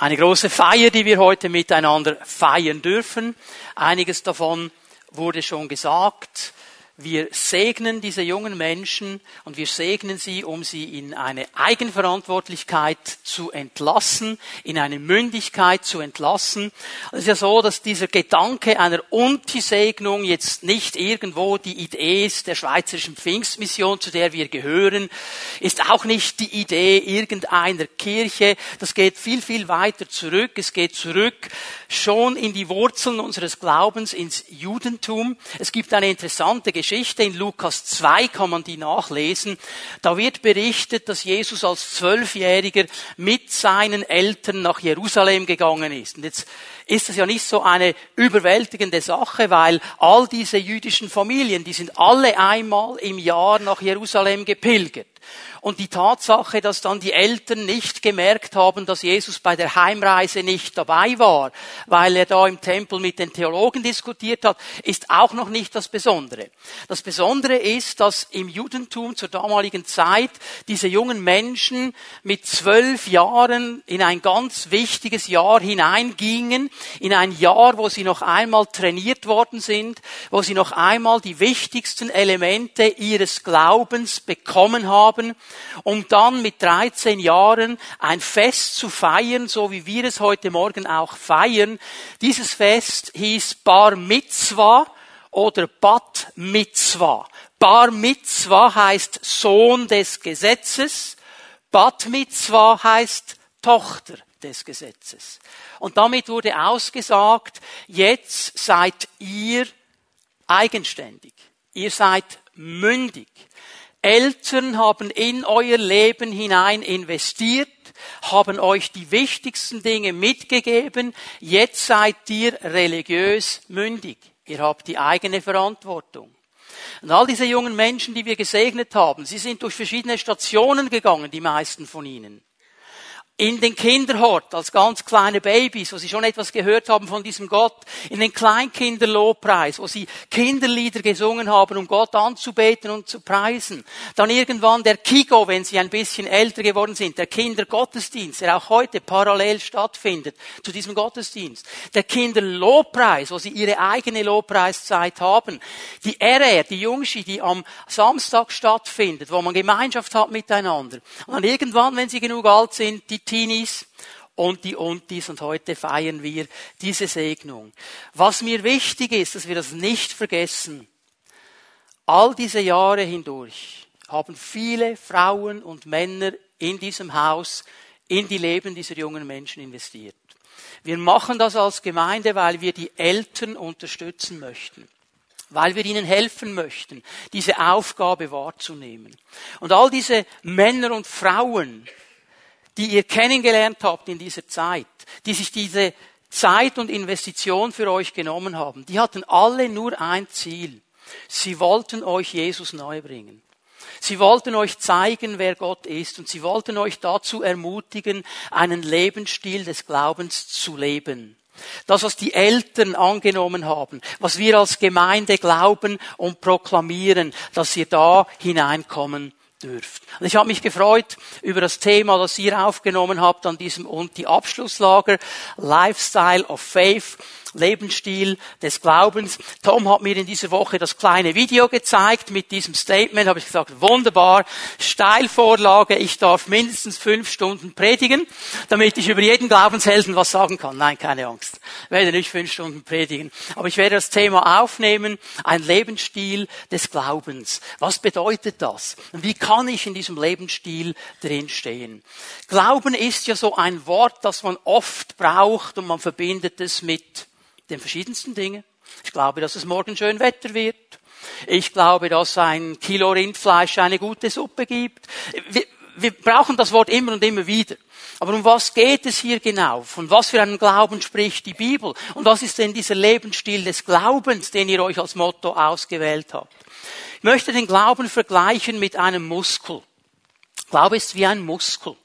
Eine große Feier, die wir heute miteinander feiern dürfen. Einiges davon wurde schon gesagt. Wir segnen diese jungen Menschen und wir segnen sie, um sie in eine Eigenverantwortlichkeit zu entlassen, in eine Mündigkeit zu entlassen. Es ist ja so, dass dieser Gedanke einer Unti-Segnung jetzt nicht irgendwo die Idee ist der Schweizerischen Pfingstmission, zu der wir gehören, ist auch nicht die Idee irgendeiner Kirche. Das geht viel, viel weiter zurück. Es geht zurück schon in die Wurzeln unseres Glaubens, ins Judentum. Es gibt eine interessante Geschichte Geschichte in Lukas 2 kann man die nachlesen. Da wird berichtet, dass Jesus als Zwölfjähriger mit seinen Eltern nach Jerusalem gegangen ist. Und jetzt ist das ja nicht so eine überwältigende Sache, weil all diese jüdischen Familien, die sind alle einmal im Jahr nach Jerusalem gepilgert. Und die Tatsache, dass dann die Eltern nicht gemerkt haben, dass Jesus bei der Heimreise nicht dabei war, weil er da im Tempel mit den Theologen diskutiert hat, ist auch noch nicht das Besondere. Das Besondere ist, dass im Judentum zur damaligen Zeit diese jungen Menschen mit zwölf Jahren in ein ganz wichtiges Jahr hineingingen, in ein Jahr, wo sie noch einmal trainiert worden sind, wo sie noch einmal die wichtigsten Elemente ihres Glaubens bekommen haben, um dann mit 13 Jahren ein Fest zu feiern, so wie wir es heute Morgen auch feiern. Dieses Fest hieß Bar Mitzvah oder Bat Mitzvah. Bar Mitzvah heißt Sohn des Gesetzes, Bat Mitzvah heißt Tochter des Gesetzes. Und damit wurde ausgesagt, jetzt seid ihr eigenständig. Ihr seid mündig. Eltern haben in euer Leben hinein investiert, haben euch die wichtigsten Dinge mitgegeben. Jetzt seid ihr religiös mündig. Ihr habt die eigene Verantwortung. Und all diese jungen Menschen, die wir gesegnet haben, sie sind durch verschiedene Stationen gegangen, die meisten von ihnen in den Kinderhort als ganz kleine Babys, wo sie schon etwas gehört haben von diesem Gott, in den Kleinkinderlobpreis, wo sie Kinderlieder gesungen haben, um Gott anzubeten und zu preisen. Dann irgendwann der Kigo, wenn sie ein bisschen älter geworden sind, der Kindergottesdienst, der auch heute parallel stattfindet zu diesem Gottesdienst. Der Kinderlobpreis, wo sie ihre eigene Lobpreiszeit haben. Die RR, die Jungschi, die am Samstag stattfindet, wo man Gemeinschaft hat miteinander. Und dann irgendwann, wenn sie genug alt sind, die Teenies und die Untis und heute feiern wir diese Segnung. Was mir wichtig ist, dass wir das nicht vergessen. All diese Jahre hindurch haben viele Frauen und Männer in diesem Haus in die Leben dieser jungen Menschen investiert. Wir machen das als Gemeinde, weil wir die Eltern unterstützen möchten weil wir ihnen helfen möchten, diese Aufgabe wahrzunehmen. Und all diese Männer und Frauen, die ihr kennengelernt habt in dieser Zeit, die sich diese Zeit und Investition für euch genommen haben, die hatten alle nur ein Ziel. Sie wollten euch Jesus bringen. Sie wollten euch zeigen, wer Gott ist und sie wollten euch dazu ermutigen, einen Lebensstil des Glaubens zu leben. Das, was die Eltern angenommen haben, was wir als Gemeinde glauben und proklamieren, dass ihr da hineinkommen dürft. Und ich habe mich gefreut über das Thema, das ihr aufgenommen habt an diesem und die Abschlusslager Lifestyle of Faith. Lebensstil des Glaubens. Tom hat mir in dieser Woche das kleine Video gezeigt mit diesem Statement. Habe ich gesagt, wunderbar, Steilvorlage. Ich darf mindestens fünf Stunden predigen, damit ich über jeden Glaubenshelden was sagen kann. Nein, keine Angst. Ich werde nicht fünf Stunden predigen. Aber ich werde das Thema aufnehmen. Ein Lebensstil des Glaubens. Was bedeutet das? Und wie kann ich in diesem Lebensstil drinstehen? Glauben ist ja so ein Wort, das man oft braucht und man verbindet es mit den verschiedensten Dingen. Ich glaube, dass es morgen schön Wetter wird. Ich glaube, dass ein Kilo Rindfleisch eine gute Suppe gibt. Wir, wir brauchen das Wort immer und immer wieder. Aber um was geht es hier genau? Von was für einem Glauben spricht die Bibel? Und was ist denn dieser Lebensstil des Glaubens, den ihr euch als Motto ausgewählt habt? Ich möchte den Glauben vergleichen mit einem Muskel. Glaube ist wie ein Muskel.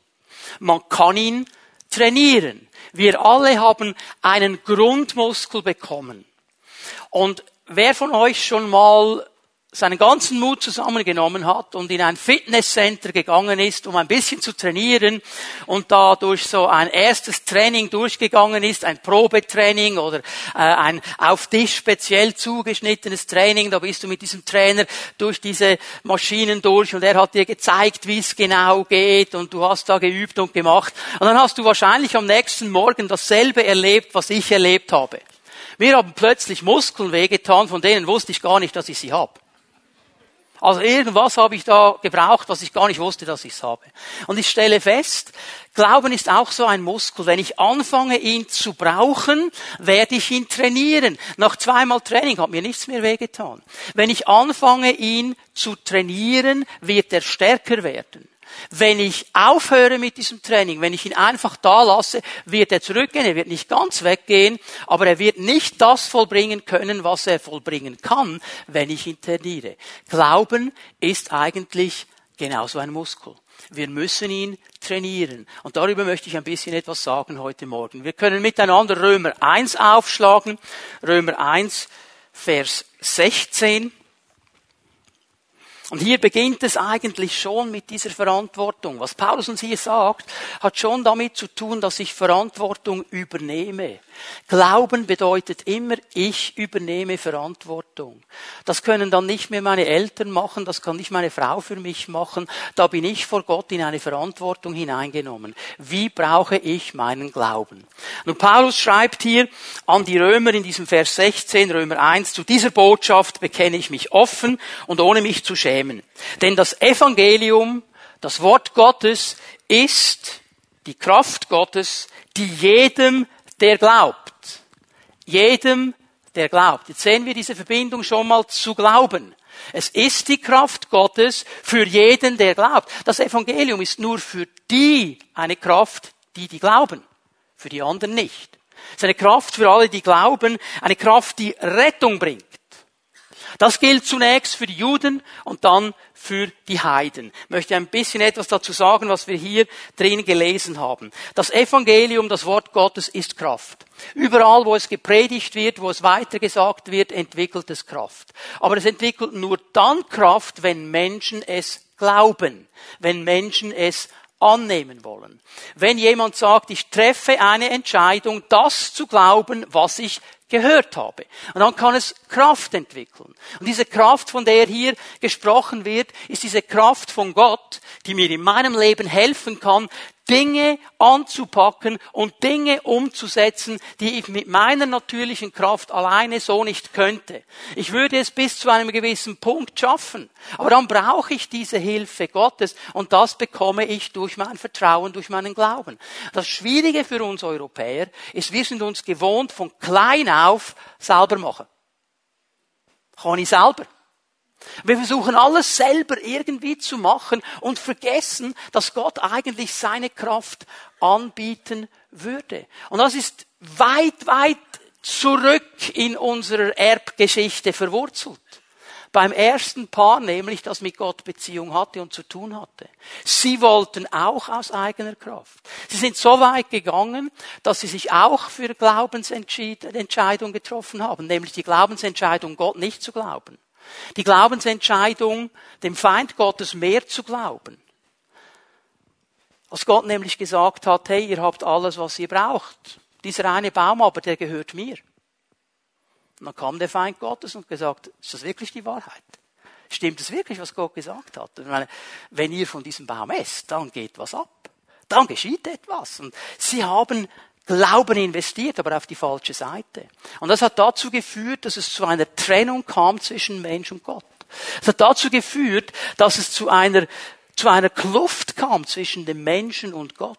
Man kann ihn trainieren. Wir alle haben einen Grundmuskel bekommen. Und wer von euch schon mal seinen ganzen Mut zusammengenommen hat und in ein Fitnesscenter gegangen ist, um ein bisschen zu trainieren und da durch so ein erstes Training durchgegangen ist, ein Probetraining oder äh, ein auf dich speziell zugeschnittenes Training, da bist du mit diesem Trainer durch diese Maschinen durch und er hat dir gezeigt, wie es genau geht und du hast da geübt und gemacht und dann hast du wahrscheinlich am nächsten Morgen dasselbe erlebt, was ich erlebt habe. Mir haben plötzlich Muskeln wehgetan, von denen wusste ich gar nicht, dass ich sie habe. Also irgendwas habe ich da gebraucht, was ich gar nicht wusste, dass ich es habe. Und ich stelle fest, Glauben ist auch so ein Muskel. Wenn ich anfange, ihn zu brauchen, werde ich ihn trainieren. Nach zweimal Training hat mir nichts mehr wehgetan. Wenn ich anfange, ihn zu trainieren, wird er stärker werden. Wenn ich aufhöre mit diesem Training, wenn ich ihn einfach da lasse, wird er zurückgehen, er wird nicht ganz weggehen, aber er wird nicht das vollbringen können, was er vollbringen kann, wenn ich ihn trainiere. Glauben ist eigentlich genauso ein Muskel. Wir müssen ihn trainieren. Und darüber möchte ich ein bisschen etwas sagen heute Morgen. Wir können miteinander Römer 1 aufschlagen. Römer 1, Vers 16. Und hier beginnt es eigentlich schon mit dieser Verantwortung. Was Paulus uns hier sagt, hat schon damit zu tun, dass ich Verantwortung übernehme. Glauben bedeutet immer, ich übernehme Verantwortung. Das können dann nicht mehr meine Eltern machen, das kann nicht meine Frau für mich machen. Da bin ich vor Gott in eine Verantwortung hineingenommen. Wie brauche ich meinen Glauben? Nun, Paulus schreibt hier an die Römer in diesem Vers 16, Römer 1, zu dieser Botschaft bekenne ich mich offen und ohne mich zu schämen. Denn das Evangelium, das Wort Gottes, ist die Kraft Gottes, die jedem der glaubt. Jedem, der glaubt. Jetzt sehen wir diese Verbindung schon mal zu Glauben. Es ist die Kraft Gottes für jeden, der glaubt. Das Evangelium ist nur für die eine Kraft, die die glauben. Für die anderen nicht. Es ist eine Kraft für alle, die glauben, eine Kraft, die Rettung bringt. Das gilt zunächst für die Juden und dann für die Heiden. Ich möchte ein bisschen etwas dazu sagen, was wir hier drin gelesen haben. Das Evangelium, das Wort Gottes, ist Kraft. Überall, wo es gepredigt wird, wo es weitergesagt wird, entwickelt es Kraft. Aber es entwickelt nur dann Kraft, wenn Menschen es glauben, wenn Menschen es annehmen wollen. Wenn jemand sagt, ich treffe eine Entscheidung, das zu glauben, was ich gehört habe. Und dann kann es Kraft entwickeln. Und diese Kraft, von der hier gesprochen wird, ist diese Kraft von Gott, die mir in meinem Leben helfen kann, Dinge anzupacken und Dinge umzusetzen, die ich mit meiner natürlichen Kraft alleine so nicht könnte. Ich würde es bis zu einem gewissen Punkt schaffen, aber dann brauche ich diese Hilfe Gottes und das bekomme ich durch mein Vertrauen, durch meinen Glauben. Das Schwierige für uns Europäer ist, wir sind uns gewohnt, von klein auf selber machen. Kann ich selber. Wir versuchen alles selber irgendwie zu machen und vergessen, dass Gott eigentlich seine Kraft anbieten würde. Und das ist weit, weit zurück in unserer Erbgeschichte verwurzelt. Beim ersten Paar nämlich, das mit Gott Beziehung hatte und zu tun hatte. Sie wollten auch aus eigener Kraft. Sie sind so weit gegangen, dass sie sich auch für Glaubensentscheidung getroffen haben, nämlich die Glaubensentscheidung, Gott nicht zu glauben. Die Glaubensentscheidung, dem Feind Gottes mehr zu glauben. Als Gott nämlich gesagt hat, hey, ihr habt alles, was ihr braucht. Dieser eine Baum aber, der gehört mir. Und dann kam der Feind Gottes und gesagt, ist das wirklich die Wahrheit? Stimmt es wirklich, was Gott gesagt hat? Ich meine, wenn ihr von diesem Baum esst, dann geht was ab. Dann geschieht etwas. Und sie haben Glauben investiert, aber auf die falsche Seite. Und das hat dazu geführt, dass es zu einer Trennung kam zwischen Mensch und Gott. Es hat dazu geführt, dass es zu einer, zu einer Kluft kam zwischen dem Menschen und Gott.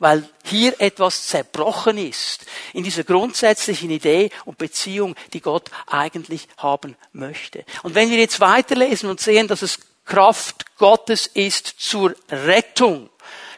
Weil hier etwas zerbrochen ist in dieser grundsätzlichen Idee und Beziehung, die Gott eigentlich haben möchte. Und wenn wir jetzt weiterlesen und sehen, dass es Kraft Gottes ist zur Rettung,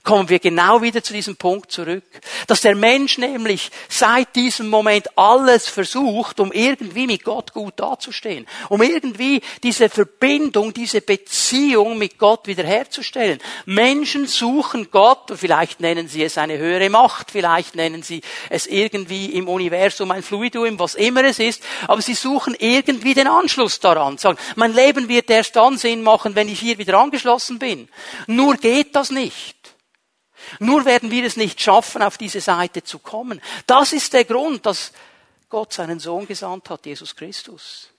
kommen wir genau wieder zu diesem Punkt zurück. Dass der Mensch nämlich seit diesem Moment alles versucht, um irgendwie mit Gott gut dazustehen, um irgendwie diese Verbindung, diese Beziehung mit Gott wiederherzustellen. Menschen suchen Gott, und vielleicht nennen sie es eine höhere Macht, vielleicht nennen sie es irgendwie im Universum ein Fluidum, was immer es ist, aber sie suchen irgendwie den Anschluss daran. Sagen, mein Leben wird erst dann Sinn machen, wenn ich hier wieder angeschlossen bin. Nur geht das nicht. Nur werden wir es nicht schaffen, auf diese Seite zu kommen. Das ist der Grund, dass Gott seinen Sohn gesandt hat, Jesus Christus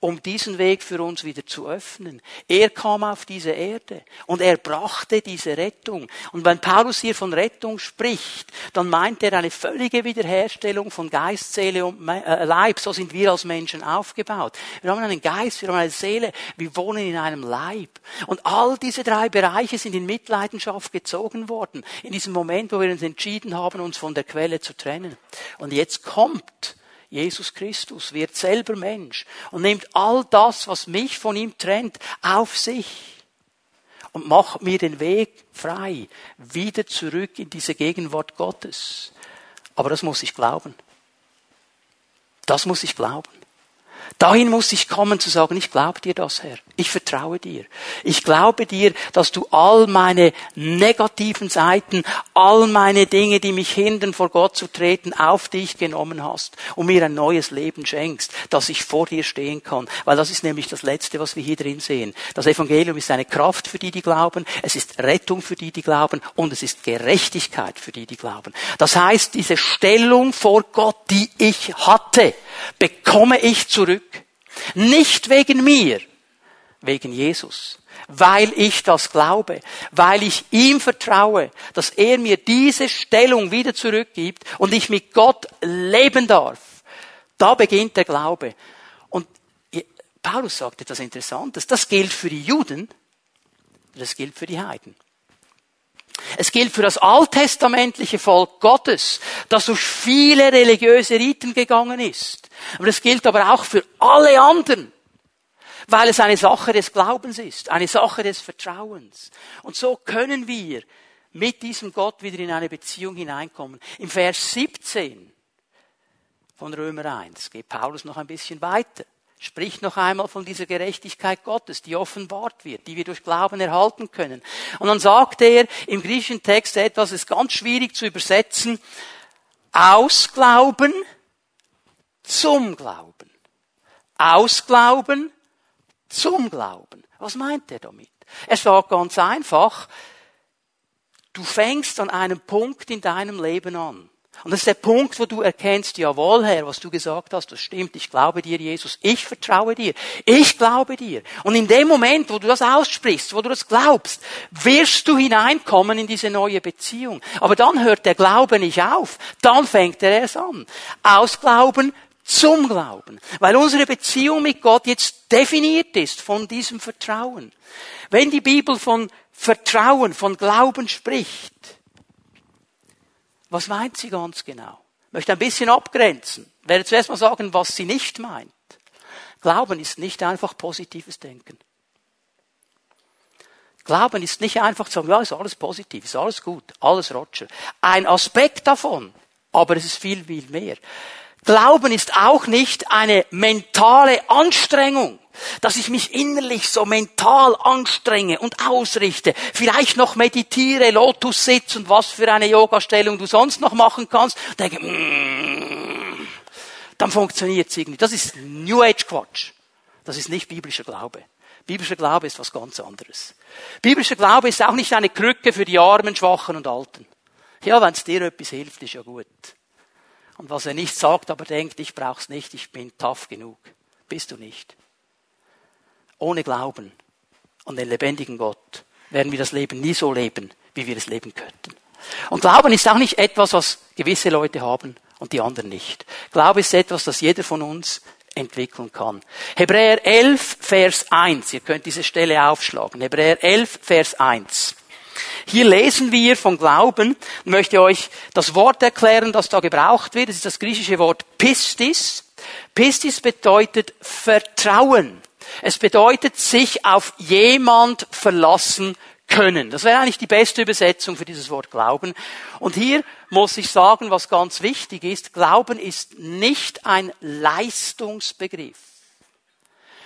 um diesen Weg für uns wieder zu öffnen. Er kam auf diese Erde und er brachte diese Rettung. Und wenn Paulus hier von Rettung spricht, dann meint er eine völlige Wiederherstellung von Geist, Seele und äh, Leib. So sind wir als Menschen aufgebaut. Wir haben einen Geist, wir haben eine Seele, wir wohnen in einem Leib. Und all diese drei Bereiche sind in Mitleidenschaft gezogen worden. In diesem Moment, wo wir uns entschieden haben, uns von der Quelle zu trennen. Und jetzt kommt Jesus Christus wird selber Mensch und nimmt all das, was mich von ihm trennt, auf sich und macht mir den Weg frei, wieder zurück in diese Gegenwart Gottes. Aber das muss ich glauben. Das muss ich glauben. Dahin muss ich kommen zu sagen, ich glaube dir das, Herr. Ich vertraue dir. Ich glaube dir, dass du all meine negativen Seiten, all meine Dinge, die mich hindern, vor Gott zu treten, auf dich genommen hast und mir ein neues Leben schenkst, dass ich vor dir stehen kann. Weil das ist nämlich das Letzte, was wir hier drin sehen. Das Evangelium ist eine Kraft für die, die glauben. Es ist Rettung für die, die glauben. Und es ist Gerechtigkeit für die, die glauben. Das heißt, diese Stellung vor Gott, die ich hatte, bekomme ich zurück. Nicht wegen mir, wegen Jesus. Weil ich das glaube, weil ich ihm vertraue, dass er mir diese Stellung wieder zurückgibt und ich mit Gott leben darf. Da beginnt der Glaube. Und Paulus sagt etwas Interessantes. Das gilt für die Juden, das gilt für die Heiden. Es gilt für das alttestamentliche Volk Gottes, das durch viele religiöse Riten gegangen ist. Aber es gilt aber auch für alle anderen, weil es eine Sache des Glaubens ist, eine Sache des Vertrauens. Und so können wir mit diesem Gott wieder in eine Beziehung hineinkommen. Im Vers 17 von Römer 1 geht Paulus noch ein bisschen weiter spricht noch einmal von dieser Gerechtigkeit Gottes, die offenbart wird, die wir durch Glauben erhalten können. Und dann sagt er im griechischen Text etwas, das ist ganz schwierig zu übersetzen, aus Glauben zum Glauben. Aus Glauben zum Glauben. Was meint er damit? Er sagt ganz einfach, du fängst an einem Punkt in deinem Leben an. Und das ist der Punkt, wo du erkennst, jawohl, Herr, was du gesagt hast, das stimmt. Ich glaube dir, Jesus. Ich vertraue dir. Ich glaube dir. Und in dem Moment, wo du das aussprichst, wo du das glaubst, wirst du hineinkommen in diese neue Beziehung. Aber dann hört der Glaube nicht auf. Dann fängt er erst an. Aus Glauben zum Glauben. Weil unsere Beziehung mit Gott jetzt definiert ist von diesem Vertrauen. Wenn die Bibel von Vertrauen, von Glauben spricht, was meint sie ganz genau? Ich möchte ein bisschen abgrenzen. Ich werde zuerst mal sagen, was sie nicht meint. Glauben ist nicht einfach positives Denken. Glauben ist nicht einfach zu sagen, ja, ist alles positiv, ist alles gut, alles Roger. Ein Aspekt davon, aber es ist viel, viel mehr. Glauben ist auch nicht eine mentale Anstrengung dass ich mich innerlich so mental anstrenge und ausrichte, vielleicht noch meditiere, Lotus sitz und was für eine Yoga-Stellung du sonst noch machen kannst, denke, mm, dann funktioniert es irgendwie. Das ist New Age Quatsch. Das ist nicht biblischer Glaube. Biblischer Glaube ist was ganz anderes. Biblischer Glaube ist auch nicht eine Krücke für die Armen, Schwachen und Alten. Ja, wenn es dir etwas hilft, ist ja gut. Und was er nicht sagt, aber denkt, ich brauch's nicht, ich bin tough genug. Bist du nicht ohne Glauben an den lebendigen Gott werden wir das Leben nie so leben, wie wir es leben könnten. Und Glauben ist auch nicht etwas, was gewisse Leute haben und die anderen nicht. Glaube ist etwas, das jeder von uns entwickeln kann. Hebräer 11, Vers 1. Ihr könnt diese Stelle aufschlagen. Hebräer 11, Vers 1. Hier lesen wir von Glauben Ich möchte euch das Wort erklären, das da gebraucht wird. Das ist das griechische Wort Pistis. Pistis bedeutet Vertrauen. Es bedeutet sich auf jemand verlassen können. Das wäre eigentlich die beste Übersetzung für dieses Wort Glauben. Und hier muss ich sagen, was ganz wichtig ist, Glauben ist nicht ein Leistungsbegriff.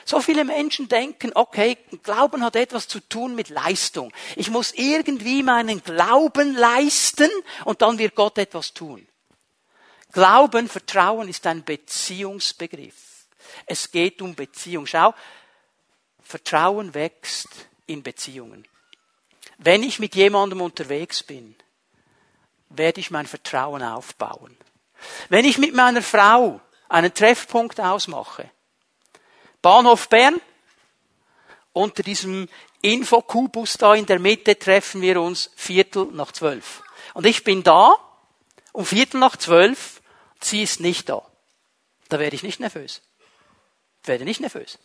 So viele Menschen denken, okay, Glauben hat etwas zu tun mit Leistung. Ich muss irgendwie meinen Glauben leisten und dann wird Gott etwas tun. Glauben, Vertrauen ist ein Beziehungsbegriff. Es geht um Beziehung. Schau, Vertrauen wächst in Beziehungen. Wenn ich mit jemandem unterwegs bin, werde ich mein Vertrauen aufbauen. Wenn ich mit meiner Frau einen Treffpunkt ausmache, Bahnhof Bern, unter diesem Infokubus da in der Mitte treffen wir uns Viertel nach zwölf. Und ich bin da um Viertel nach zwölf, sie ist nicht da. Da werde ich nicht nervös. Ich werde nicht nervös.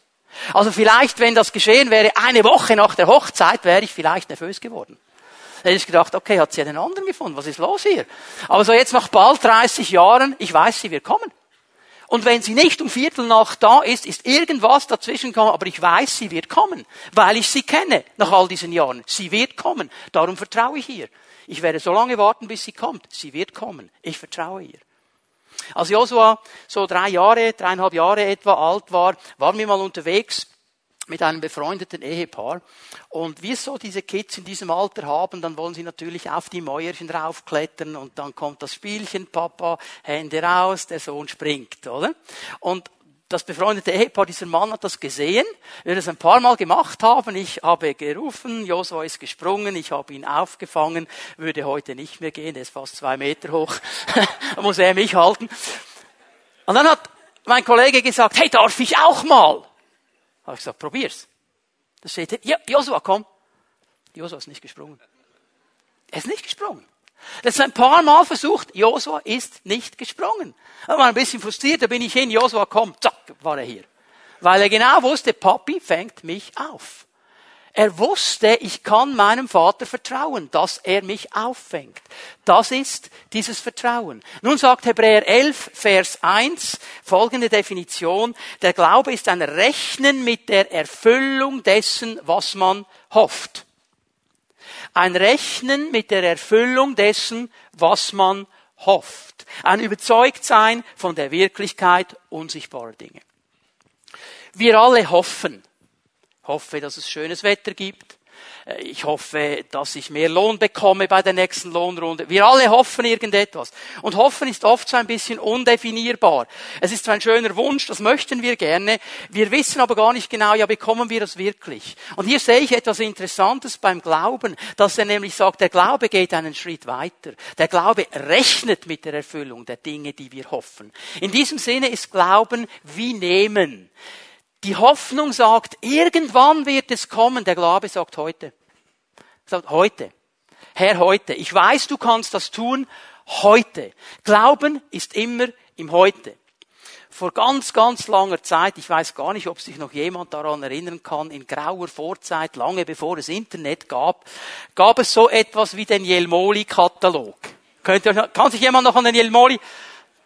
Also vielleicht, wenn das geschehen wäre, eine Woche nach der Hochzeit, wäre ich vielleicht nervös geworden. Da hätte ich gedacht, okay, hat sie einen anderen gefunden? Was ist los hier? Aber so jetzt nach bald 30 Jahren, ich weiß, sie wird kommen. Und wenn sie nicht um Viertel nach da ist, ist irgendwas dazwischen gekommen, aber ich weiß, sie wird kommen, weil ich sie kenne nach all diesen Jahren. Sie wird kommen. Darum vertraue ich ihr. Ich werde so lange warten, bis sie kommt. Sie wird kommen. Ich vertraue ihr. Als Josua so drei Jahre, dreieinhalb Jahre etwa alt war, waren wir mal unterwegs mit einem befreundeten Ehepaar. Und wie es so diese Kids in diesem Alter haben, dann wollen sie natürlich auf die Mäuerchen raufklettern und dann kommt das Spielchen, Papa, Hände raus, der Sohn springt, oder? Und das befreundete Ehepaar, dieser Mann hat das gesehen. Wir das ein paar Mal gemacht haben. Ich habe gerufen, Josua ist gesprungen, ich habe ihn aufgefangen, würde heute nicht mehr gehen, er ist fast zwei Meter hoch. muss er mich halten. Und dann hat mein Kollege gesagt, hey, darf ich auch mal? Habe ich gesagt, probier's. Da steht ja, Josua, komm. Josua ist nicht gesprungen. Er ist nicht gesprungen. Das ist ein paar Mal versucht. Josua ist nicht gesprungen. Da war ein bisschen frustriert, da bin ich hin, Josua kommt, zack, war er hier. Weil er genau wusste, Papi fängt mich auf. Er wusste, ich kann meinem Vater vertrauen, dass er mich auffängt. Das ist dieses Vertrauen. Nun sagt Hebräer 11, Vers 1, folgende Definition. Der Glaube ist ein Rechnen mit der Erfüllung dessen, was man hofft. Ein Rechnen mit der Erfüllung dessen, was man hofft. Ein Überzeugtsein von der Wirklichkeit unsichtbarer Dinge. Wir alle hoffen. Hoffe, dass es schönes Wetter gibt. Äh, ich hoffe, dass ich mehr Lohn bekomme bei der nächsten Lohnrunde. Wir alle hoffen irgendetwas. Und hoffen ist oft so ein bisschen undefinierbar. Es ist zwar ein schöner Wunsch, das möchten wir gerne. Wir wissen aber gar nicht genau, ja, bekommen wir das wirklich? Und hier sehe ich etwas Interessantes beim Glauben, dass er nämlich sagt, der Glaube geht einen Schritt weiter. Der Glaube rechnet mit der Erfüllung der Dinge, die wir hoffen. In diesem Sinne ist Glauben wie nehmen. Die Hoffnung sagt, irgendwann wird es kommen. Der Glaube sagt heute. Sagt heute. Herr, heute. Ich weiß, du kannst das tun. Heute. Glauben ist immer im Heute. Vor ganz, ganz langer Zeit, ich weiß gar nicht, ob sich noch jemand daran erinnern kann, in grauer Vorzeit, lange bevor es Internet gab, gab es so etwas wie den Jelmoli-Katalog. Kann sich jemand noch an den Jelmoli?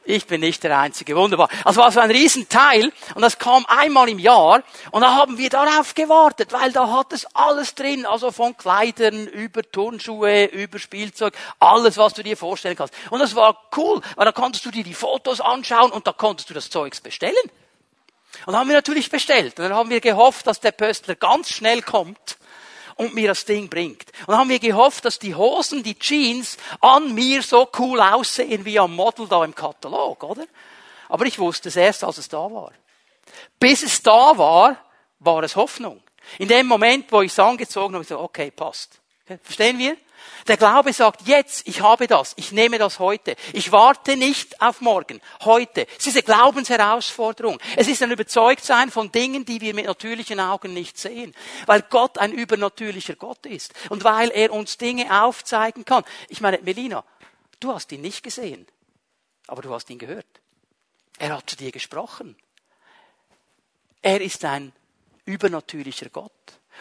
Ich bin nicht der Einzige. Wunderbar. Also war so ein Riesenteil und das kam einmal im Jahr und da haben wir darauf gewartet, weil da hat es alles drin, also von Kleidern über Turnschuhe, über Spielzeug, alles, was du dir vorstellen kannst. Und das war cool, weil da konntest du dir die Fotos anschauen und da konntest du das Zeugs bestellen. Und haben wir natürlich bestellt. Und dann haben wir gehofft, dass der Pöstler ganz schnell kommt und mir das Ding bringt. Und haben wir gehofft, dass die Hosen, die Jeans an mir so cool aussehen wie am Model da im Katalog, oder? Aber ich wusste es erst, als es da war. Bis es da war, war es Hoffnung. In dem Moment, wo ich es angezogen habe, ich so, okay, passt. Verstehen wir? Der Glaube sagt, jetzt, ich habe das, ich nehme das heute. Ich warte nicht auf morgen, heute. Es ist eine Glaubensherausforderung. Es ist ein Überzeugtsein von Dingen, die wir mit natürlichen Augen nicht sehen. Weil Gott ein übernatürlicher Gott ist. Und weil er uns Dinge aufzeigen kann. Ich meine, Melina, du hast ihn nicht gesehen, aber du hast ihn gehört. Er hat zu dir gesprochen. Er ist ein übernatürlicher Gott.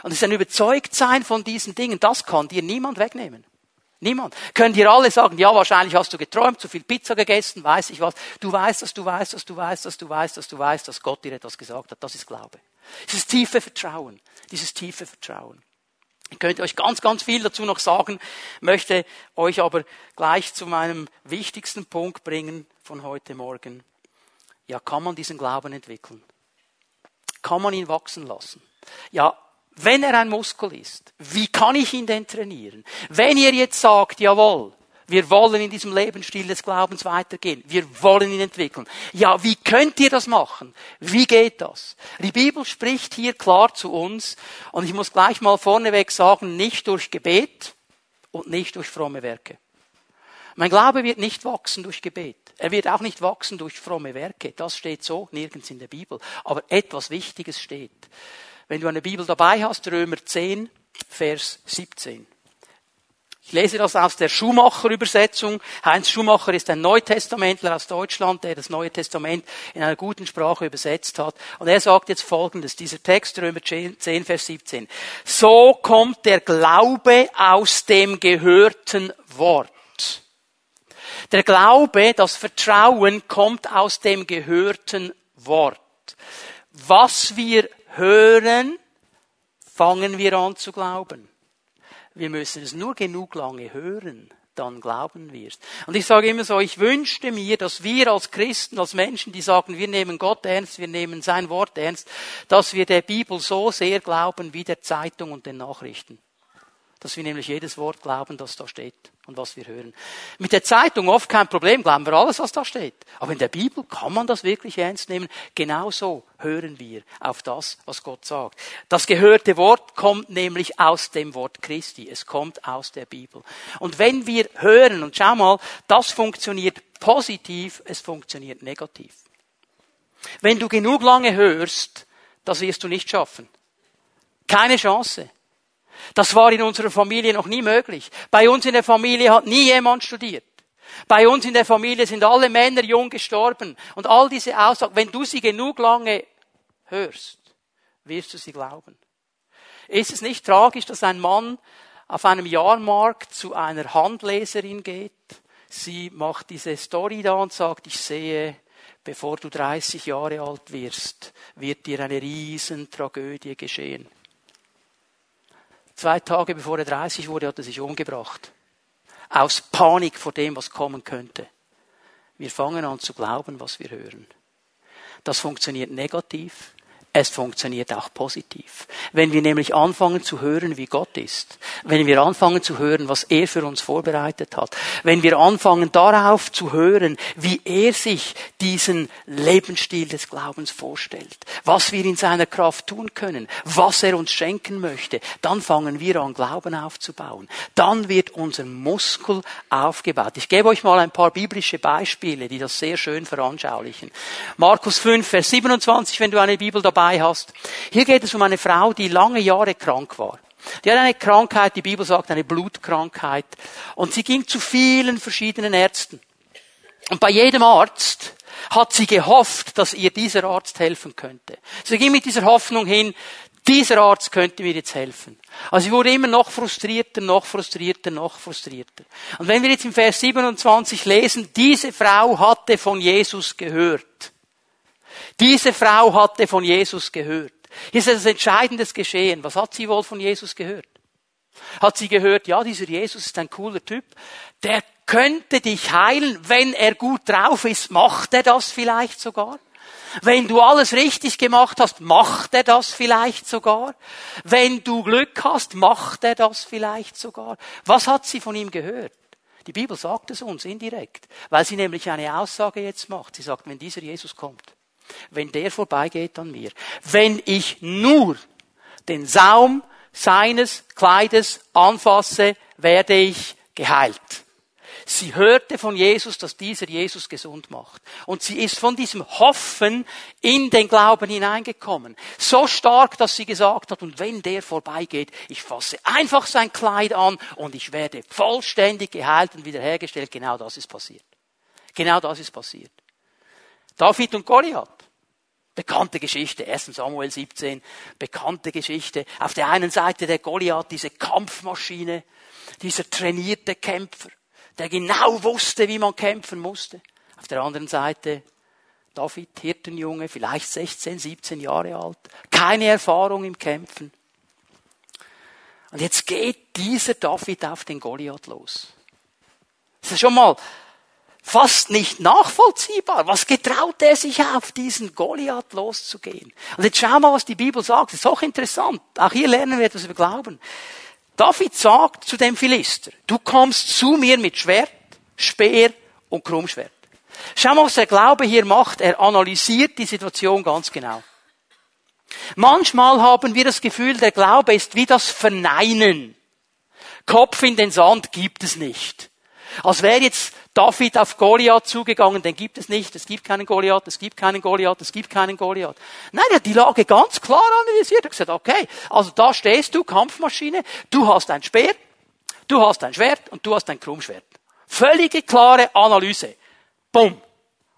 Und es ist ein Überzeugtsein von diesen Dingen. Das kann dir niemand wegnehmen. Niemand. Können dir alle sagen, ja, wahrscheinlich hast du geträumt, zu viel Pizza gegessen, weiß ich was. Du weißt dass du weißt dass du weißt dass du weißt dass du weißt, dass Gott dir etwas gesagt hat. Das ist Glaube. Dieses tiefe Vertrauen. Dieses tiefe Vertrauen. Ich könnte euch ganz, ganz viel dazu noch sagen, möchte euch aber gleich zu meinem wichtigsten Punkt bringen von heute Morgen. Ja, kann man diesen Glauben entwickeln? Kann man ihn wachsen lassen? Ja, wenn er ein Muskel ist, wie kann ich ihn denn trainieren? Wenn ihr jetzt sagt, jawohl, wir wollen in diesem Lebensstil des Glaubens weitergehen. Wir wollen ihn entwickeln. Ja, wie könnt ihr das machen? Wie geht das? Die Bibel spricht hier klar zu uns und ich muss gleich mal vorneweg sagen, nicht durch Gebet und nicht durch fromme Werke. Mein Glaube wird nicht wachsen durch Gebet. Er wird auch nicht wachsen durch fromme Werke. Das steht so nirgends in der Bibel. Aber etwas Wichtiges steht. Wenn du eine Bibel dabei hast, Römer 10, Vers 17. Ich lese das aus der Schumacher-Übersetzung. Heinz Schumacher ist ein Neutestamentler aus Deutschland, der das Neue Testament in einer guten Sprache übersetzt hat. Und er sagt jetzt Folgendes, dieser Text, Römer 10, Vers 17. So kommt der Glaube aus dem gehörten Wort. Der Glaube, das Vertrauen kommt aus dem gehörten Wort. Was wir hören, fangen wir an zu glauben. Wir müssen es nur genug lange hören, dann glauben wir es. Und ich sage immer so, ich wünschte mir, dass wir als Christen, als Menschen, die sagen, wir nehmen Gott ernst, wir nehmen sein Wort ernst, dass wir der Bibel so sehr glauben wie der Zeitung und den Nachrichten dass wir nämlich jedes Wort glauben, das da steht und was wir hören. Mit der Zeitung oft kein Problem, glauben wir alles, was da steht. Aber in der Bibel kann man das wirklich ernst nehmen. Genauso hören wir auf das, was Gott sagt. Das gehörte Wort kommt nämlich aus dem Wort Christi. Es kommt aus der Bibel. Und wenn wir hören, und schau mal, das funktioniert positiv, es funktioniert negativ. Wenn du genug lange hörst, das wirst du nicht schaffen. Keine Chance. Das war in unserer Familie noch nie möglich. Bei uns in der Familie hat nie jemand studiert. Bei uns in der Familie sind alle Männer jung gestorben. Und all diese Aussagen, wenn du sie genug lange hörst, wirst du sie glauben. Ist es nicht tragisch, dass ein Mann auf einem Jahrmarkt zu einer Handleserin geht? Sie macht diese Story da und sagt, ich sehe, bevor du 30 Jahre alt wirst, wird dir eine Riesentragödie geschehen. Zwei Tage bevor er 30 wurde, hat er sich umgebracht. Aus Panik vor dem, was kommen könnte. Wir fangen an zu glauben, was wir hören. Das funktioniert negativ, es funktioniert auch positiv. Wenn wir nämlich anfangen zu hören, wie Gott ist, wenn wir anfangen zu hören, was er für uns vorbereitet hat, wenn wir anfangen darauf zu hören, wie er sich diesen Lebensstil des Glaubens vorstellt, was wir in seiner Kraft tun können, was er uns schenken möchte, dann fangen wir an, Glauben aufzubauen. Dann wird unser Muskel aufgebaut. Ich gebe euch mal ein paar biblische Beispiele, die das sehr schön veranschaulichen. Markus 5, Vers 27, wenn du eine Bibel dabei dabei hast. Hier geht es um eine Frau, die lange Jahre krank war. Die hat eine Krankheit, die Bibel sagt, eine Blutkrankheit. Und sie ging zu vielen verschiedenen Ärzten. Und bei jedem Arzt hat sie gehofft, dass ihr dieser Arzt helfen könnte. Sie ging mit dieser Hoffnung hin, dieser Arzt könnte mir jetzt helfen. Also sie wurde immer noch frustrierter, noch frustrierter, noch frustrierter. Und wenn wir jetzt im Vers 27 lesen, diese Frau hatte von Jesus gehört. Diese Frau hatte von Jesus gehört. Hier ist etwas Entscheidendes geschehen. Was hat sie wohl von Jesus gehört? Hat sie gehört, ja, dieser Jesus ist ein cooler Typ, der könnte dich heilen, wenn er gut drauf ist, macht er das vielleicht sogar? Wenn du alles richtig gemacht hast, macht er das vielleicht sogar? Wenn du Glück hast, macht er das vielleicht sogar? Was hat sie von ihm gehört? Die Bibel sagt es uns indirekt, weil sie nämlich eine Aussage jetzt macht. Sie sagt, wenn dieser Jesus kommt, wenn der vorbeigeht an mir. Wenn ich nur den Saum seines Kleides anfasse, werde ich geheilt. Sie hörte von Jesus, dass dieser Jesus gesund macht. Und sie ist von diesem Hoffen in den Glauben hineingekommen. So stark, dass sie gesagt hat, und wenn der vorbeigeht, ich fasse einfach sein Kleid an und ich werde vollständig geheilt und wiederhergestellt. Genau das ist passiert. Genau das ist passiert. David und Goliath. Bekannte Geschichte, 1. Samuel 17, bekannte Geschichte. Auf der einen Seite der Goliath, diese Kampfmaschine, dieser trainierte Kämpfer, der genau wusste, wie man kämpfen musste. Auf der anderen Seite David, Hirtenjunge, vielleicht 16, 17 Jahre alt, keine Erfahrung im Kämpfen. Und jetzt geht dieser David auf den Goliath los. Das ist schon mal fast nicht nachvollziehbar. Was getraut er sich auf, diesen Goliath loszugehen? Und jetzt schau mal, was die Bibel sagt. Das ist auch interessant. Auch hier lernen wir etwas über Glauben. David sagt zu dem Philister, du kommst zu mir mit Schwert, Speer und Krummschwert. Schau mal, was der Glaube hier macht. Er analysiert die Situation ganz genau. Manchmal haben wir das Gefühl, der Glaube ist wie das Verneinen. Kopf in den Sand gibt es nicht. Als wäre jetzt David auf Goliath zugegangen, den gibt es nicht, es gibt keinen Goliath, es gibt keinen Goliath, es gibt keinen Goliath. Nein, er hat die Lage ganz klar analysiert. Er hat gesagt, okay, also da stehst du, Kampfmaschine, du hast ein Speer, du hast ein Schwert und du hast ein Krummschwert. Völlige klare Analyse. Bumm.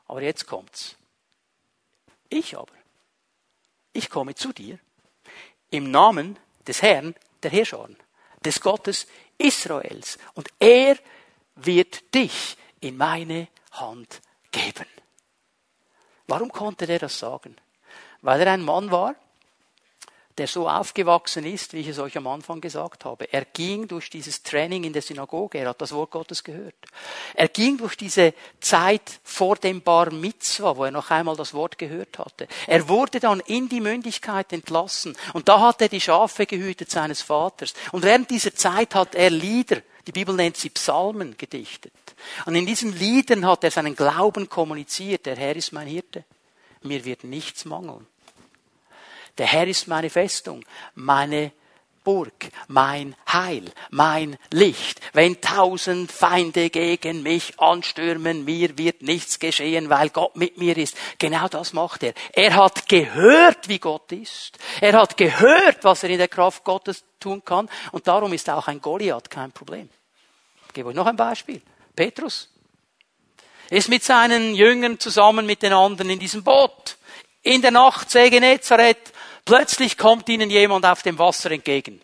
Aber jetzt kommt's. Ich aber, ich komme zu dir im Namen des Herrn der Herrscharen, des Gottes Israels. Und er wird dich in meine Hand geben. Warum konnte der das sagen? Weil er ein Mann war, der so aufgewachsen ist, wie ich es euch am Anfang gesagt habe. Er ging durch dieses Training in der Synagoge, er hat das Wort Gottes gehört. Er ging durch diese Zeit vor dem Bar Mitzwa, wo er noch einmal das Wort gehört hatte. Er wurde dann in die Mündigkeit entlassen und da hat er die Schafe gehütet seines Vaters. Und während dieser Zeit hat er Lieder, die Bibel nennt sie Psalmen, gedichtet. Und in diesen Liedern hat er seinen Glauben kommuniziert. Der Herr ist mein Hirte. Mir wird nichts mangeln. Der Herr ist meine Festung, meine Burg, mein Heil, mein Licht. Wenn tausend Feinde gegen mich anstürmen, mir wird nichts geschehen, weil Gott mit mir ist. Genau das macht er. Er hat gehört, wie Gott ist. Er hat gehört, was er in der Kraft Gottes tun kann. Und darum ist auch ein Goliath kein Problem. Ich gebe euch noch ein Beispiel. Petrus ist mit seinen Jüngern zusammen mit den anderen in diesem Boot. In der Nacht, See Genezareth, Plötzlich kommt ihnen jemand auf dem Wasser entgegen.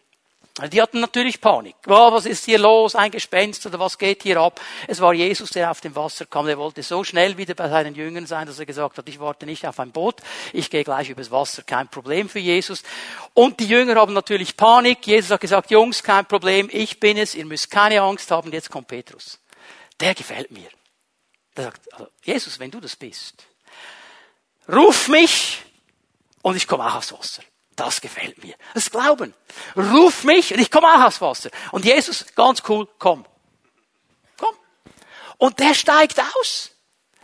Die hatten natürlich Panik. Oh, was ist hier los? Ein Gespenst oder was geht hier ab? Es war Jesus, der auf dem Wasser kam. Er wollte so schnell wieder bei seinen Jüngern sein, dass er gesagt hat, ich warte nicht auf ein Boot, ich gehe gleich übers Wasser, kein Problem für Jesus. Und die Jünger haben natürlich Panik. Jesus hat gesagt, Jungs, kein Problem, ich bin es, ihr müsst keine Angst haben. Jetzt kommt Petrus. Der gefällt mir. Der sagt, also, Jesus, wenn du das bist, ruf mich, und ich komme auch aufs Wasser. Das gefällt mir. Das Glauben. Ruf mich und ich komme auch aufs Wasser. Und Jesus, ganz cool, komm. Komm. Und der steigt aus.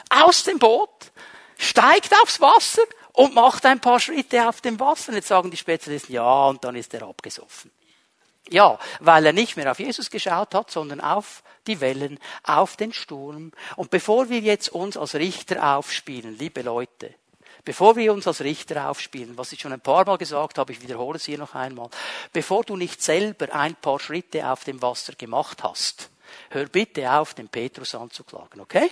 Aus dem Boot. Steigt aufs Wasser und macht ein paar Schritte auf dem Wasser. Und jetzt sagen die Spezialisten, ja, und dann ist er abgesoffen. Ja, weil er nicht mehr auf Jesus geschaut hat, sondern auf die Wellen, auf den Sturm. Und bevor wir jetzt uns als Richter aufspielen, liebe Leute, Bevor wir uns als Richter aufspielen, was ich schon ein paar Mal gesagt habe, ich wiederhole es hier noch einmal, bevor du nicht selber ein paar Schritte auf dem Wasser gemacht hast, hör bitte auf, den Petrus anzuklagen, okay?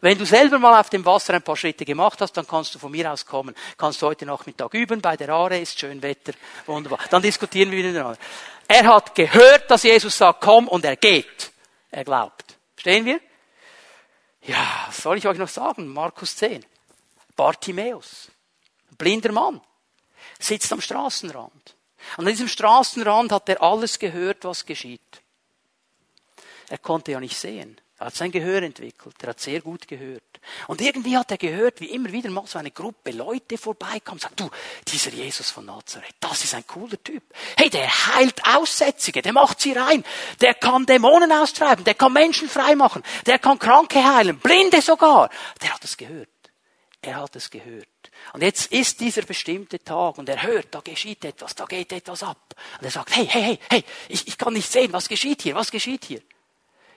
Wenn du selber mal auf dem Wasser ein paar Schritte gemacht hast, dann kannst du von mir aus kommen. Kannst heute Nachmittag üben, bei der Aare ist schön Wetter, wunderbar. Dann diskutieren wir miteinander. Er hat gehört, dass Jesus sagt, komm, und er geht. Er glaubt. Verstehen wir? Ja, was soll ich euch noch sagen? Markus 10. Bartimäus, blinder Mann, sitzt am Straßenrand. Und an diesem Straßenrand hat er alles gehört, was geschieht. Er konnte ja nicht sehen. Er hat sein Gehör entwickelt. Er hat sehr gut gehört. Und irgendwie hat er gehört, wie immer wieder mal so eine Gruppe Leute vorbeikam und sagt, du, dieser Jesus von Nazareth, das ist ein cooler Typ. Hey, der heilt Aussätzige, der macht sie rein. Der kann Dämonen austreiben, der kann Menschen freimachen, der kann Kranke heilen, Blinde sogar. Der hat es gehört. Er hat es gehört. Und jetzt ist dieser bestimmte Tag und er hört, da geschieht etwas, da geht etwas ab. Und er sagt, hey, hey, hey, hey, ich, ich kann nicht sehen, was geschieht hier, was geschieht hier?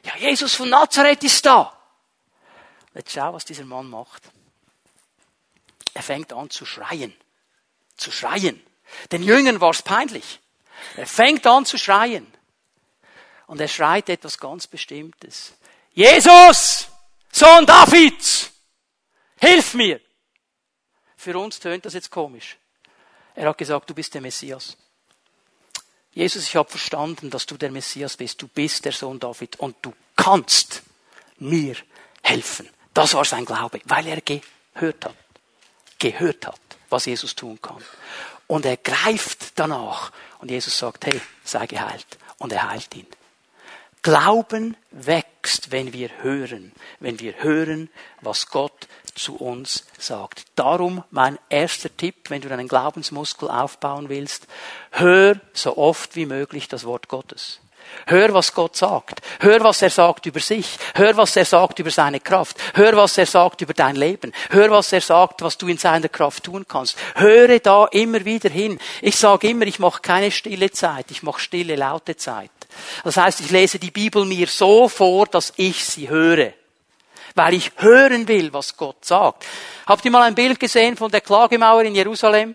Ja, Jesus von Nazareth ist da. Jetzt schau, was dieser Mann macht. Er fängt an zu schreien. Zu schreien. Den Jüngern war es peinlich. Er fängt an zu schreien. Und er schreit etwas ganz Bestimmtes. Jesus, Sohn Davids, Hilf mir! Für uns tönt das jetzt komisch. Er hat gesagt, du bist der Messias. Jesus, ich habe verstanden, dass du der Messias bist. Du bist der Sohn David und du kannst mir helfen. Das war sein Glaube, weil er gehört hat. Gehört hat. was Jesus tun kann. Und er greift danach. Und Jesus sagt, hey, sei geheilt. Und er heilt ihn. Glauben wächst, wenn wir hören, wenn wir hören, was Gott zu uns sagt. Darum mein erster Tipp, wenn du deinen Glaubensmuskel aufbauen willst, hör so oft wie möglich das Wort Gottes. Hör, was Gott sagt. Hör, was er sagt über sich. Hör, was er sagt über seine Kraft. Hör, was er sagt über dein Leben. Hör, was er sagt, was du in seiner Kraft tun kannst. Höre da immer wieder hin. Ich sage immer, ich mache keine stille Zeit, ich mache stille, laute Zeit. Das heißt, ich lese die Bibel mir so vor, dass ich sie höre. Weil ich hören will, was Gott sagt. Habt ihr mal ein Bild gesehen von der Klagemauer in Jerusalem?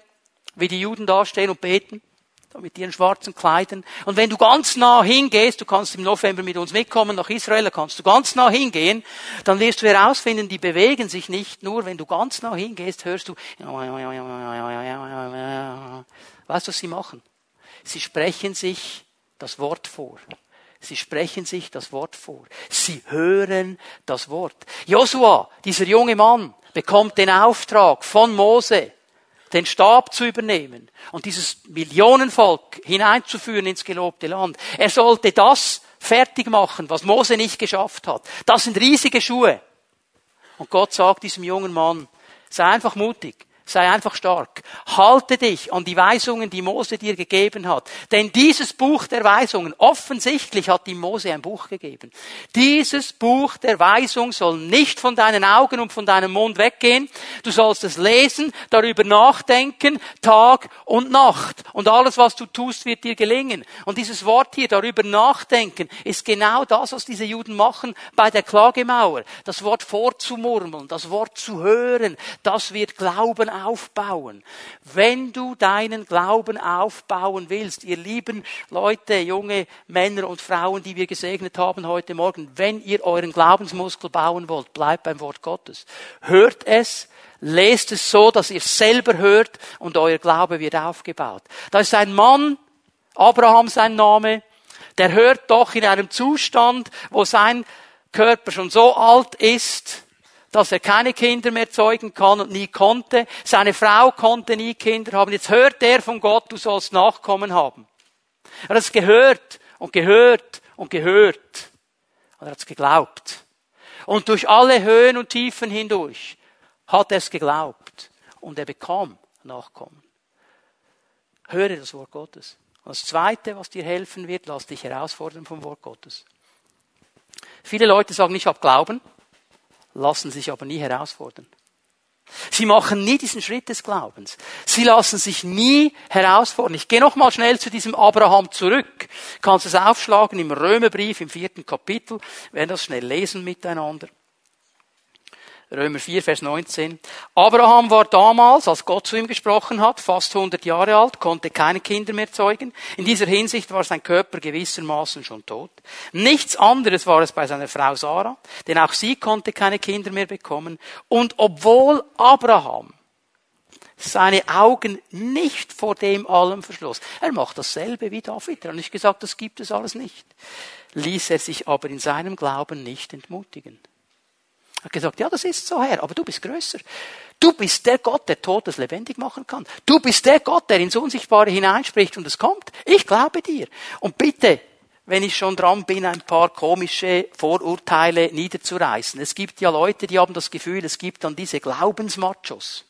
Wie die Juden dastehen und beten? mit ihren schwarzen Kleidern. Und wenn du ganz nah hingehst, du kannst im November mit uns mitkommen nach Israel, kannst du ganz nah hingehen, dann wirst du herausfinden, die bewegen sich nicht. Nur wenn du ganz nah hingehst, hörst du, weißt du, was sie machen? Sie sprechen sich das Wort vor. Sie sprechen sich das Wort vor. Sie hören das Wort. Josua, dieser junge Mann, bekommt den Auftrag von Mose, den Stab zu übernehmen und dieses Millionenvolk hineinzuführen ins gelobte Land. Er sollte das fertig machen, was Mose nicht geschafft hat. Das sind riesige Schuhe. Und Gott sagt diesem jungen Mann, sei einfach mutig. Sei einfach stark. Halte dich an die Weisungen, die Mose dir gegeben hat. Denn dieses Buch der Weisungen, offensichtlich hat ihm Mose ein Buch gegeben. Dieses Buch der Weisung soll nicht von deinen Augen und von deinem Mund weggehen. Du sollst es lesen, darüber nachdenken, Tag und Nacht. Und alles, was du tust, wird dir gelingen. Und dieses Wort hier, darüber nachdenken, ist genau das, was diese Juden machen bei der Klagemauer. Das Wort vorzumurmeln, das Wort zu hören, das wird Glauben aufbauen. Wenn du deinen Glauben aufbauen willst, ihr lieben Leute, junge Männer und Frauen, die wir gesegnet haben heute Morgen, wenn ihr euren Glaubensmuskel bauen wollt, bleibt beim Wort Gottes. Hört es, lest es so, dass ihr selber hört und euer Glaube wird aufgebaut. Da ist ein Mann, Abraham sein Name, der hört doch in einem Zustand, wo sein Körper schon so alt ist, dass er keine Kinder mehr zeugen kann und nie konnte. Seine Frau konnte nie Kinder haben. Jetzt hört er von Gott, du sollst Nachkommen haben. Er hat es gehört und gehört und gehört. Und er hat es geglaubt. Und durch alle Höhen und Tiefen hindurch hat er es geglaubt. Und er bekam Nachkommen. Höre das Wort Gottes. Und das Zweite, was dir helfen wird, lass dich herausfordern vom Wort Gottes. Viele Leute sagen, ich habe Glauben lassen sich aber nie herausfordern. Sie machen nie diesen Schritt des Glaubens. Sie lassen sich nie herausfordern. Ich gehe noch mal schnell zu diesem Abraham zurück. Kannst es aufschlagen im Römerbrief im vierten Kapitel. Wir werden das schnell lesen miteinander. Römer 4, Vers 19. Abraham war damals, als Gott zu ihm gesprochen hat, fast 100 Jahre alt, konnte keine Kinder mehr zeugen. In dieser Hinsicht war sein Körper gewissermaßen schon tot. Nichts anderes war es bei seiner Frau Sarah, denn auch sie konnte keine Kinder mehr bekommen. Und obwohl Abraham seine Augen nicht vor dem allem verschloss. Er macht dasselbe wie David. Er hat nicht gesagt, das gibt es alles nicht. Ließ er sich aber in seinem Glauben nicht entmutigen hat gesagt, ja, das ist so, Herr, aber du bist größer. Du bist der Gott, der Todes lebendig machen kann. Du bist der Gott, der ins Unsichtbare hineinspricht und es kommt. Ich glaube dir. Und bitte, wenn ich schon dran bin, ein paar komische Vorurteile niederzureißen. Es gibt ja Leute, die haben das Gefühl, es gibt dann diese Glaubensmachos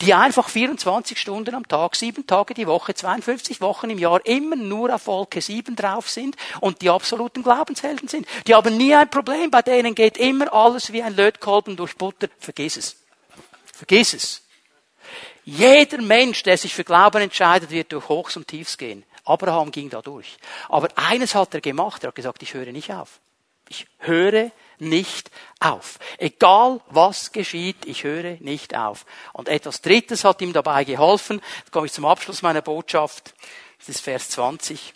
die einfach 24 Stunden am Tag, sieben Tage die Woche, 52 Wochen im Jahr immer nur auf Wolke 7 drauf sind und die absoluten Glaubenshelden sind. Die haben nie ein Problem, bei denen geht immer alles wie ein Lötkolben durch Butter. Vergiss es. Vergiss es. Jeder Mensch, der sich für Glauben entscheidet, wird durch Hochs und Tiefs gehen. Abraham ging da durch. Aber eines hat er gemacht, er hat gesagt, ich höre nicht auf. Ich höre nicht auf. Egal was geschieht, ich höre nicht auf. Und etwas Drittes hat ihm dabei geholfen. Jetzt komme ich zum Abschluss meiner Botschaft. Das ist Vers 20.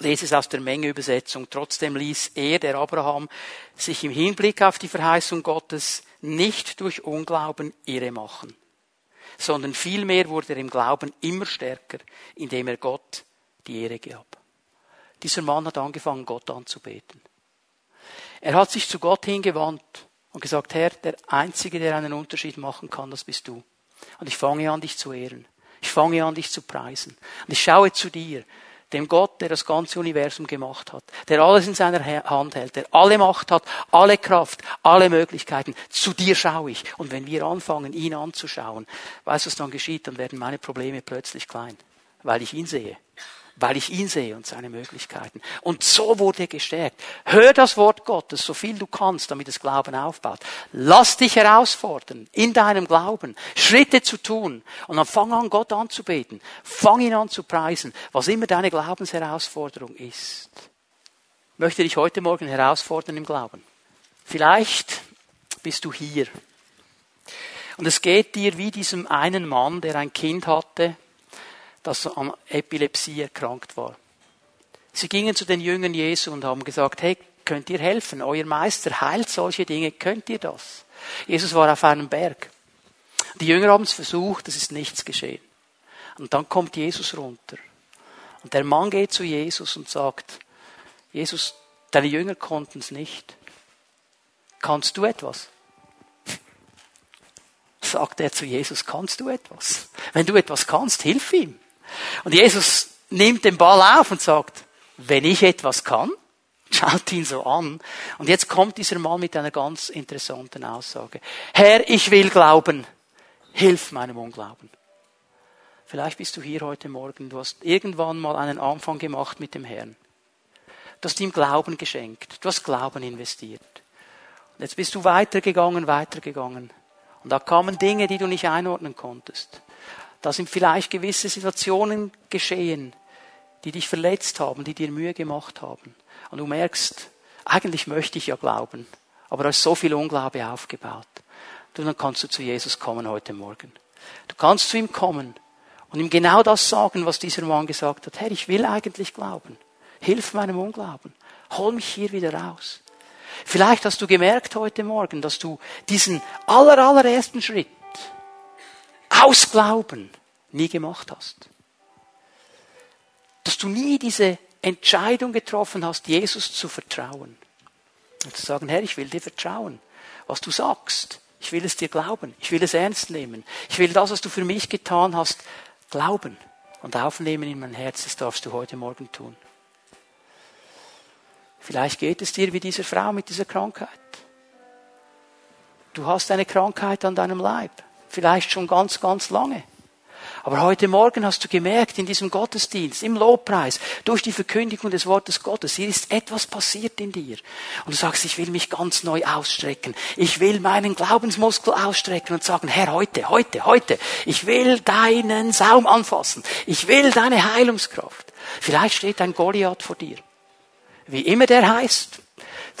Lese es aus der Mengeübersetzung. Trotzdem ließ er, der Abraham, sich im Hinblick auf die Verheißung Gottes nicht durch Unglauben irre machen, sondern vielmehr wurde er im Glauben immer stärker, indem er Gott die Ehre gab. Dieser Mann hat angefangen, Gott anzubeten. Er hat sich zu Gott hingewandt und gesagt, Herr, der Einzige, der einen Unterschied machen kann, das bist du. Und ich fange an, dich zu ehren. Ich fange an, dich zu preisen. Und ich schaue zu dir, dem Gott, der das ganze Universum gemacht hat, der alles in seiner Hand hält, der alle Macht hat, alle Kraft, alle Möglichkeiten. Zu dir schaue ich. Und wenn wir anfangen, ihn anzuschauen, weißt du, was dann geschieht? Dann werden meine Probleme plötzlich klein, weil ich ihn sehe weil ich ihn sehe und seine Möglichkeiten. Und so wurde er gestärkt. Hör das Wort Gottes, so viel du kannst, damit das Glauben aufbaut. Lass dich herausfordern, in deinem Glauben, Schritte zu tun. Und dann fang an, Gott anzubeten. Fang ihn an zu preisen, was immer deine Glaubensherausforderung ist. Ich möchte dich heute Morgen herausfordern im Glauben. Vielleicht bist du hier. Und es geht dir wie diesem einen Mann, der ein Kind hatte, das an Epilepsie erkrankt war. Sie gingen zu den Jüngern Jesu und haben gesagt, hey, könnt ihr helfen? Euer Meister heilt solche Dinge, könnt ihr das? Jesus war auf einem Berg. Die Jünger haben es versucht, es ist nichts geschehen. Und dann kommt Jesus runter. Und der Mann geht zu Jesus und sagt, Jesus, deine Jünger konnten es nicht. Kannst du etwas? Sagt er zu Jesus, kannst du etwas? Wenn du etwas kannst, hilf ihm. Und Jesus nimmt den Ball auf und sagt, wenn ich etwas kann, schaut ihn so an. Und jetzt kommt dieser Mann mit einer ganz interessanten Aussage. Herr, ich will glauben. Hilf meinem Unglauben. Vielleicht bist du hier heute Morgen. Du hast irgendwann mal einen Anfang gemacht mit dem Herrn. Du hast ihm Glauben geschenkt. Du hast Glauben investiert. Und jetzt bist du weitergegangen, weitergegangen. Und da kamen Dinge, die du nicht einordnen konntest. Da sind vielleicht gewisse Situationen geschehen, die dich verletzt haben, die dir Mühe gemacht haben. Und du merkst, eigentlich möchte ich ja glauben, aber da ist so viel Unglaube aufgebaut. Du, dann kannst du zu Jesus kommen heute Morgen. Du kannst zu ihm kommen und ihm genau das sagen, was dieser Mann gesagt hat. Herr, ich will eigentlich glauben. Hilf meinem Unglauben. Hol mich hier wieder raus. Vielleicht hast du gemerkt heute Morgen, dass du diesen aller, allerersten Schritt aus Glauben nie gemacht hast. Dass du nie diese Entscheidung getroffen hast, Jesus zu vertrauen. Und zu sagen, Herr, ich will dir vertrauen. Was du sagst, ich will es dir glauben. Ich will es ernst nehmen. Ich will das, was du für mich getan hast, glauben und aufnehmen in mein Herz. Das darfst du heute Morgen tun. Vielleicht geht es dir wie dieser Frau mit dieser Krankheit. Du hast eine Krankheit an deinem Leib. Vielleicht schon ganz, ganz lange. Aber heute Morgen hast du gemerkt, in diesem Gottesdienst, im Lobpreis, durch die Verkündigung des Wortes Gottes, hier ist etwas passiert in dir. Und du sagst, ich will mich ganz neu ausstrecken. Ich will meinen Glaubensmuskel ausstrecken und sagen, Herr, heute, heute, heute, ich will deinen Saum anfassen. Ich will deine Heilungskraft. Vielleicht steht ein Goliath vor dir. Wie immer der heißt,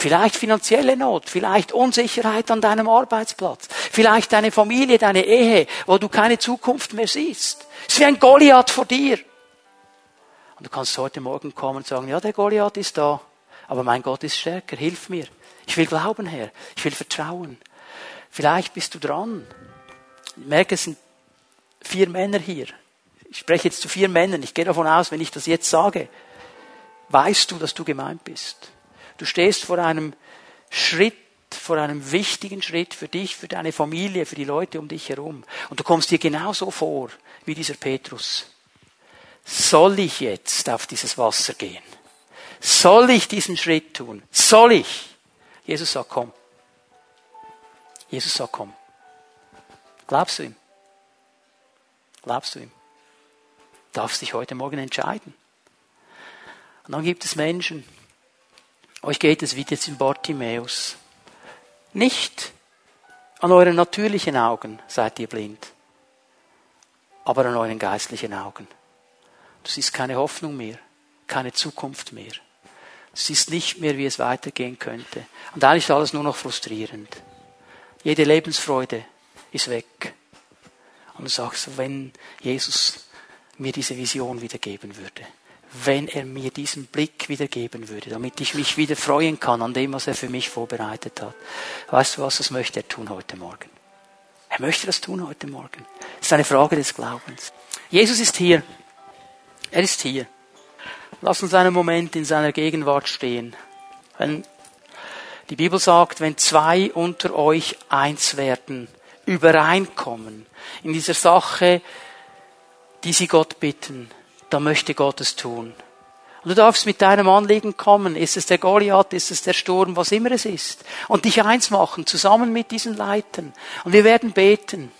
Vielleicht finanzielle Not, vielleicht Unsicherheit an deinem Arbeitsplatz, vielleicht deine Familie, deine Ehe, wo du keine Zukunft mehr siehst. Es ist wie ein Goliath vor dir. Und du kannst heute Morgen kommen und sagen, ja, der Goliath ist da, aber mein Gott ist stärker, hilf mir. Ich will glauben, Herr. Ich will vertrauen. Vielleicht bist du dran. Ich merke, es sind vier Männer hier. Ich spreche jetzt zu vier Männern. Ich gehe davon aus, wenn ich das jetzt sage, weißt du, dass du gemeint bist. Du stehst vor einem Schritt, vor einem wichtigen Schritt für dich, für deine Familie, für die Leute um dich herum. Und du kommst dir genauso vor wie dieser Petrus. Soll ich jetzt auf dieses Wasser gehen? Soll ich diesen Schritt tun? Soll ich? Jesus sagt, komm. Jesus sagt, komm. Glaubst du ihm? Glaubst du ihm? Darfst dich heute Morgen entscheiden. Und dann gibt es Menschen, euch geht es wie jetzt in Bartimäus. Nicht an euren natürlichen Augen seid ihr blind, aber an euren geistlichen Augen. Du siehst keine Hoffnung mehr, keine Zukunft mehr. Du siehst nicht mehr, wie es weitergehen könnte. Und eigentlich ist alles nur noch frustrierend. Jede Lebensfreude ist weg. Und du sagst, wenn Jesus mir diese Vision wiedergeben würde wenn er mir diesen Blick wieder geben würde, damit ich mich wieder freuen kann an dem, was er für mich vorbereitet hat. Weißt du was, das möchte er tun heute Morgen. Er möchte das tun heute Morgen. Es ist eine Frage des Glaubens. Jesus ist hier. Er ist hier. Lass uns einen Moment in seiner Gegenwart stehen. Wenn die Bibel sagt, wenn zwei unter euch eins werden übereinkommen in dieser Sache, die sie Gott bitten, dann möchte Gott es tun. Und du darfst mit deinem Anliegen kommen. Ist es der Goliath, ist es der Sturm, was immer es ist. Und dich eins machen, zusammen mit diesen Leitern. Und wir werden beten.